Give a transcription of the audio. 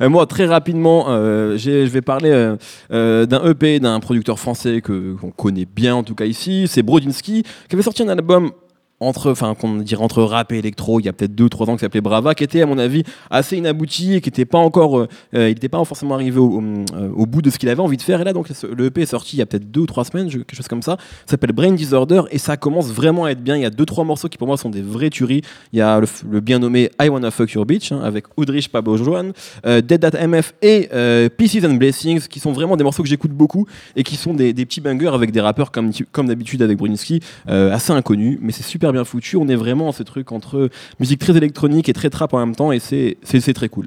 Euh, moi, très rapidement, euh, je vais parler euh, euh, d'un EP d'un producteur français que qu'on connaît bien en tout cas ici. C'est Brodinski qui avait sorti un album entre, enfin, qu'on dirait entre rap et électro, il y a peut-être 2-3 ans, qui s'appelait Brava, qui était, à mon avis, assez inabouti et qui n'était pas encore, euh, euh, il n'était pas forcément arrivé euh, au bout de ce qu'il avait envie de faire. Et là, donc, le EP est sorti il y a peut-être 2 ou 3 semaines, quelque chose comme ça. S'appelle Brain Disorder et ça commence vraiment à être bien. Il y a 2-3 morceaux qui, pour moi, sont des vrais tueries. Il y a le, bien nommé I Wanna Fuck Your Bitch hein, avec Audrich Pablo Joan, euh, Dead At MF et Pieces and Blessings, qui sont vraiment des morceaux que j'écoute beaucoup et qui sont des, petits bangers avec des rappeurs comme, d'habitude avec Bruniski, assez inconnus, mais c'est super bien foutu. On est vraiment ce truc entre musique très électronique et très trap en même temps et c'est très cool.